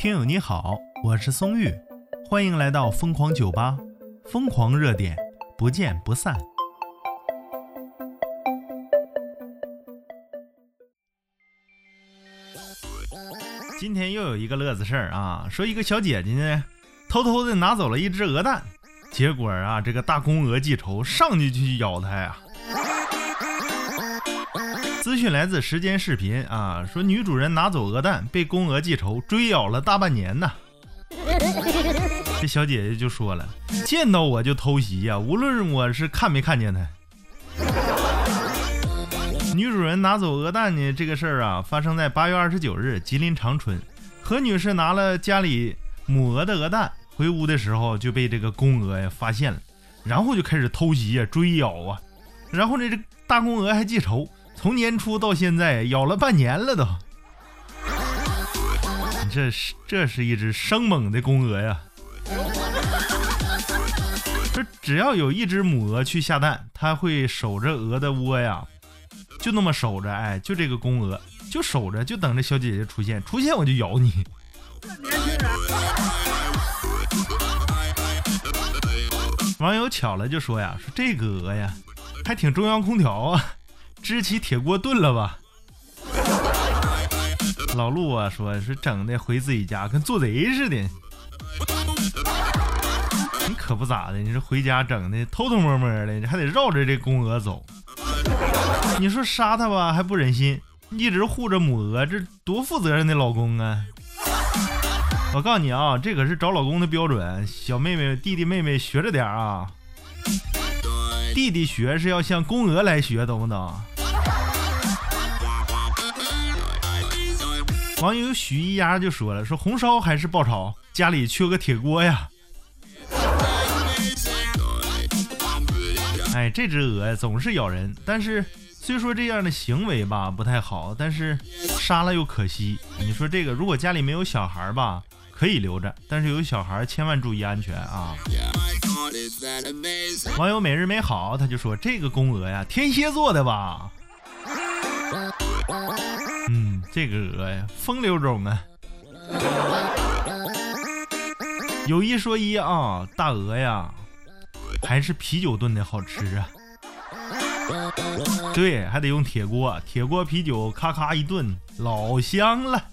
听友你好，我是松玉，欢迎来到疯狂酒吧，疯狂热点，不见不散。今天又有一个乐子事儿啊，说一个小姐姐呢，偷偷的拿走了一只鹅蛋，结果啊，这个大公鹅记仇，上去就去咬它呀。资讯来自时间视频啊，说女主人拿走鹅蛋，被公鹅记仇，追咬了大半年呢。这小姐姐就说了，见到我就偷袭呀，无论我是看没看见她。女主人拿走鹅蛋呢，这个事儿啊，发生在八月二十九日，吉林长春。何女士拿了家里母鹅的鹅蛋回屋的时候，就被这个公鹅呀发现了，然后就开始偷袭呀，追咬啊，然后呢，这大公鹅还记仇。从年初到现在，咬了半年了都。你这是这是一只生猛的公鹅呀！说只要有一只母鹅去下蛋，它会守着鹅的窝呀，就那么守着。哎，就这个公鹅就守着，就等着小姐姐出现，出现我就咬你。网友巧了就说呀，说这个鹅呀，还挺中央空调啊。支起铁锅炖了吧？老陆啊，说是整的回自己家跟做贼似的。你可不咋的，你这回家整的偷偷摸摸的，你还得绕着这公鹅走。你说杀他吧还不忍心，一直护着母鹅，这多负责任的老公啊！我告诉你啊，这可是找老公的标准，小妹妹、弟弟、妹妹学着点啊。弟弟学是要向公鹅来学，懂不懂？网友许一丫就说了：“说红烧还是爆炒，家里缺个铁锅呀。”哎，这只鹅总是咬人，但是虽说这样的行为吧不太好，但是杀了又可惜。你说这个，如果家里没有小孩吧，可以留着，但是有小孩千万注意安全啊。网友每日美好他就说：“这个公鹅呀，天蝎座的吧？”嗯，这个鹅呀，风流种啊。有一说一啊，大鹅呀，还是啤酒炖的好吃啊。对，还得用铁锅，铁锅啤酒咔咔一炖，老香了。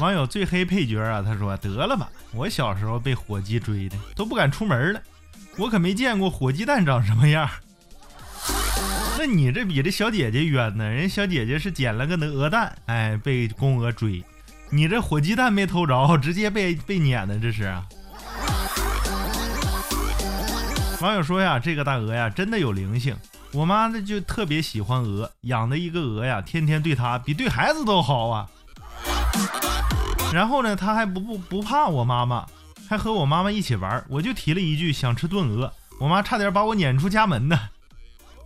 网友最黑配角啊，他说得了吧，我小时候被火鸡追的，都不敢出门了。我可没见过火鸡蛋长什么样。那你这比这小姐姐冤呢？人小姐姐是捡了个鹅蛋，哎，被公鹅追。你这火鸡蛋没偷着，直接被被撵的，这是。网友说呀，这个大鹅呀，真的有灵性。我妈呢就特别喜欢鹅，养的一个鹅呀，天天对它比对孩子都好啊。然后呢，他还不不不怕我妈妈。还和我妈妈一起玩，我就提了一句想吃炖鹅，我妈差点把我撵出家门呢。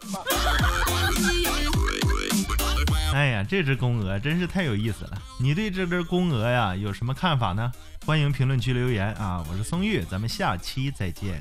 哎呀，这只公鹅真是太有意思了！你对这只公鹅呀有什么看法呢？欢迎评论区留言啊！我是松玉，咱们下期再见。